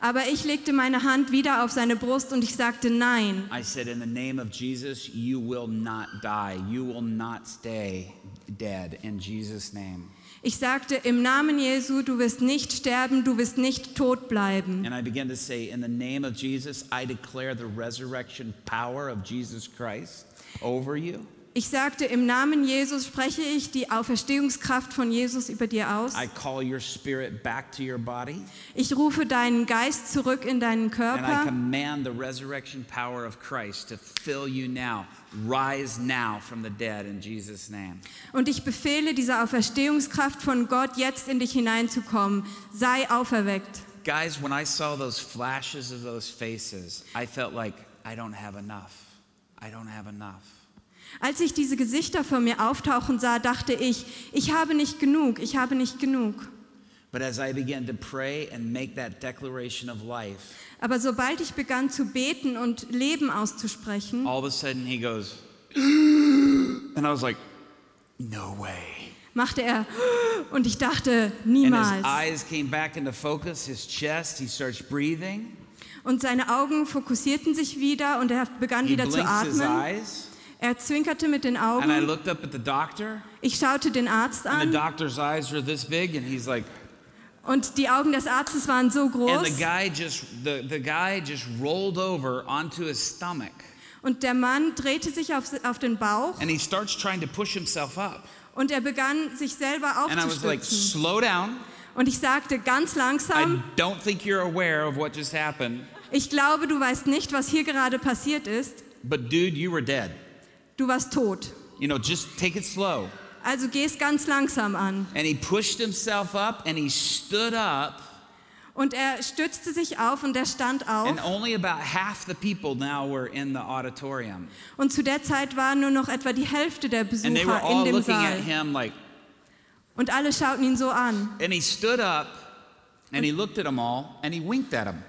Aber ich legte meine Hand wieder auf seine Brust und ich sagte Nein. I said, In the name of Jesus, you will not die. You will not stay dead. In Jesus' name. Ich sagte im Namen Jesu, du wirst nicht sterben, du wirst nicht tot bleiben. And I began to say, In the name of Jesus, I declare the resurrection power of Jesus Christ over you. Ich sagte im Namen Jesus spreche ich die Auferstehungskraft von Jesus über dir aus. I call your spirit back to your body. Ich rufe deinen Geist zurück in deinen Körper command the resurrection power of Christ to fill you now. Rise now from the dead in Jesus' name. und ich befehle dieser Auferstehungskraft von Gott jetzt in dich hineinzukommen. Sei auferweckt. Guys, when I saw those flashes of those faces, I felt like I don't have enough. I don't have enough. Als ich diese Gesichter vor mir auftauchen sah, dachte ich, ich habe nicht genug, ich habe nicht genug. But as I began to pray and make that declaration of life, Aber sobald ich begann zu beten und Leben auszusprechen, all of a sudden he goes, and I was like, no way. machte er und ich dachte, niemals. eyes came back into focus, his chest, he starts breathing. Und seine Augen fokussierten sich wieder und er begann He wieder zu atmen. Er zwinkerte mit den And I Augen. looked up at the doctor, Ich schaute den Arzt and the an doctor's eyes were this big, and he's like, und die Augen des Arztes waren so and groß. the guy just the, the guy just rolled over onto his stomach Und der Mann drehte sich auf, auf den Bauch and he starts trying to push himself up. und er begann sich selber And I was like, aufzustützen. slow down. Und ich sagte ganz I langsam, don't think you're aware of what just happened, ich glaube, du weißt nicht, was hier gerade passiert ist. but dude, you were dead. Du warst tot. You know, just take it slow. Also geh es ganz langsam an. And he pushed himself up and he stood up, Und er stützte sich auf und er stand auf. and only about half the people now were in the auditorium. Und zu der Zeit waren nur noch etwa die Hälfte der Besucher in dem looking at Saal. him like, Und alle schauten ihn so an. and he stood up and he looked at them all and he winked at them.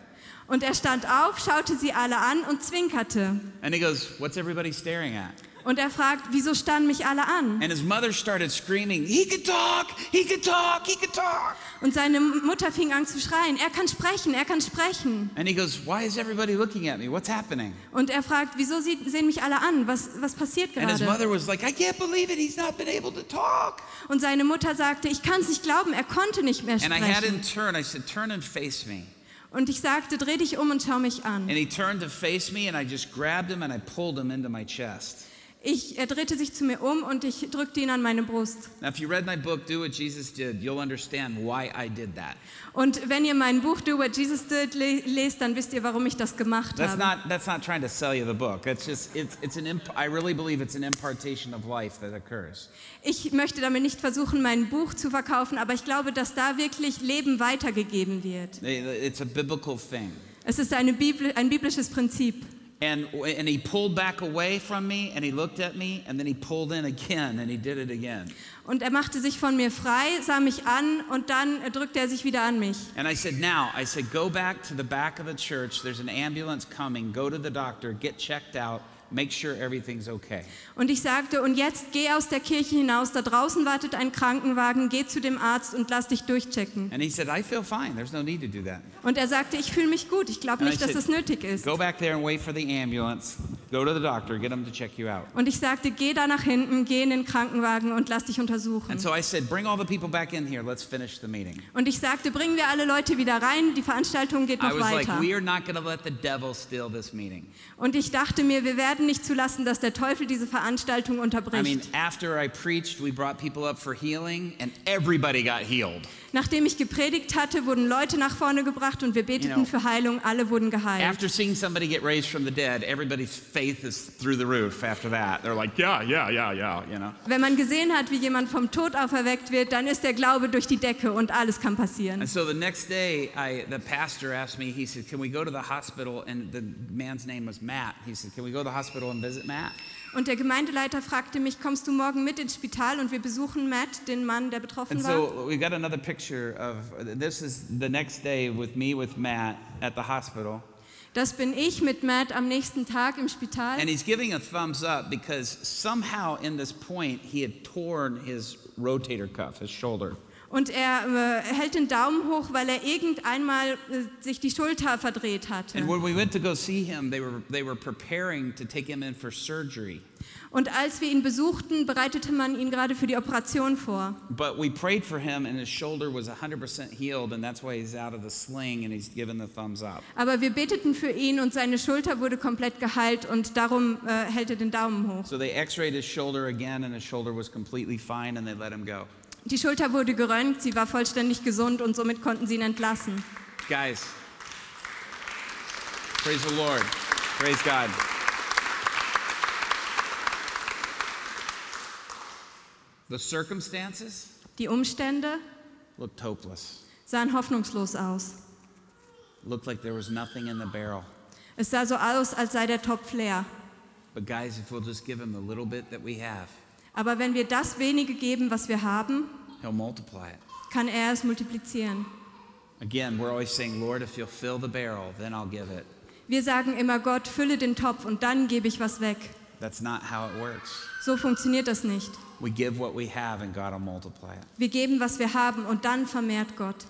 Und er stand auf, schaute sie alle an und zwinkerte. And he goes, What's everybody staring at? Und er fragt, wieso standen mich alle an? And his mother started screaming, He could talk, he could talk, he could talk. Und seine Mutter fing an zu schreien, er kann sprechen, er kann sprechen. And he goes, Why is everybody looking at me? What's happening? Und er fragt, wieso sehen mich alle an? Was, was passiert And his gerade? mother was like, I can't believe it. He's not been able to talk. Und seine Mutter sagte, ich kann es nicht glauben, er konnte nicht mehr And I had sprechen. him turn. I said, Turn and face me. Und ich sagte, dreh dich um und schau mich an. And he turned to face me, and I just grabbed him and I pulled him into my chest. Ich, er drehte sich zu mir um und ich drückte ihn an meine Brust. Now, if you read my book, Do What Jesus Did, you'll understand why I did that. Und wenn ihr mein Buch Do What Jesus Did le lest, dann wisst ihr, warum ich das gemacht That's habe. not, that's not trying to sell you the book. That's just, it's, it's an imp- I really believe it's an impartation of life that occurs. Ich möchte damit nicht versuchen, mein Buch zu verkaufen, aber ich glaube, dass da wirklich Leben weitergegeben wird. It's a biblical thing. Es ist eine Bibel, ein biblisches Prinzip. And, and he pulled back away from me and he looked at me and then he pulled in again and he did it again. Und er machte sich von mir frei, sah mich an und dann drückte er sich wieder an mich. And I said, Now, I said, go back to the back of the church. There's an ambulance coming. Go to the doctor, get checked out, make sure everything's okay. Und ich sagte, und jetzt geh aus der Kirche hinaus, da draußen wartet ein Krankenwagen, geh zu dem Arzt und lass dich durchchecken. And he said, I feel fine. There's no need to do that. Und er sagte, ich fühle mich gut, ich glaube And I nicht, dass said, es nötig ist. Go back there and wait for the ambulance. Go to the doctor, get him to check you out. Und ich sagte, geh da nach hinten, geh in den Krankenwagen und lass dich untersuchen. And so I said, Bring all the people back in here. Let's finish the meeting. Und ich sagte, bringen wir alle Leute wieder rein, die Veranstaltung geht I noch was like, weiter. We are not going to let the devil steal this meeting. Und ich dachte mir, wir werden nicht zulassen, dass der Teufel diese Veranstaltung I mean, unterbricht. after I preached, we brought people up for healing, and everybody got healed. Nachdem ich gepredigt hatte, wurden Leute nach vorne gebracht und wir beteten für Heilung, alle wurden geheilt. After seeing somebody get raised from the dead, everybody's faith is through the roof after that. They're like, yeah, yeah, yeah, yeah, you know. Wenn man gesehen hat, wie jemand vom Tod auferweckt wird, dann ist der Glaube durch die Decke und alles kann passieren. And so the next day, I, the pastor asked me, he said, Can we go to the hospital? And the man's name was Matt. He said, Can we go to the hospital and visit Matt? Und der Gemeindeleiter fragte mich, kommst du morgen mit ins Spital und wir besuchen Matt, den Mann, der betroffen And war? so we got another picture of this is the next day with me with Matt at the hospital. Das bin ich mit Matt am nächsten Tag im Spital. And he's giving a thumbs up because somehow in this point he had torn his rotator cuff, his shoulder. Und er äh, hält den Daumen hoch, weil er irgendeinmal äh, sich die Schulter verdreht hatte. And when we went to go see him, they were, they were preparing to take him in for surgery. Und als wir ihn besuchten, bereitete man ihn gerade für die Operation vor. But we prayed for him, and his shoulder was 100% healed, and that's why he's out of the sling and he's given the thumbs up. Aber wir beteten für ihn und seine Schulter wurde komplett geheilt und darum äh, hält er den Daumen hoch. So they x rayed his shoulder again, and his shoulder was completely fine, and they let him go. Die Schulter wurde geröntgt, sie war vollständig gesund und somit konnten sie ihn entlassen. Guys, praise the Lord. Praise God. The circumstances Die Umstände looked hopeless. sahen hoffnungslos aus. Looked like there was nothing in the barrel. Es sah so aus, als sei der Topf leer. But guys, if we'll just give him the little bit that we have, Aber wenn wir das wenige geben, was wir haben, he'll multiply it. kann er es multiplizieren. Again, we're always saying, Lord, if you'll fill the barrel, then I'll give it. Wir sagen immer, Gott, fülle den Topf und dann gebe ich was weg. That's not how it works. So funktioniert das nicht. We give what we have, and God will multiply it. Wir geben, was wir haben und dann vermehrt Gott.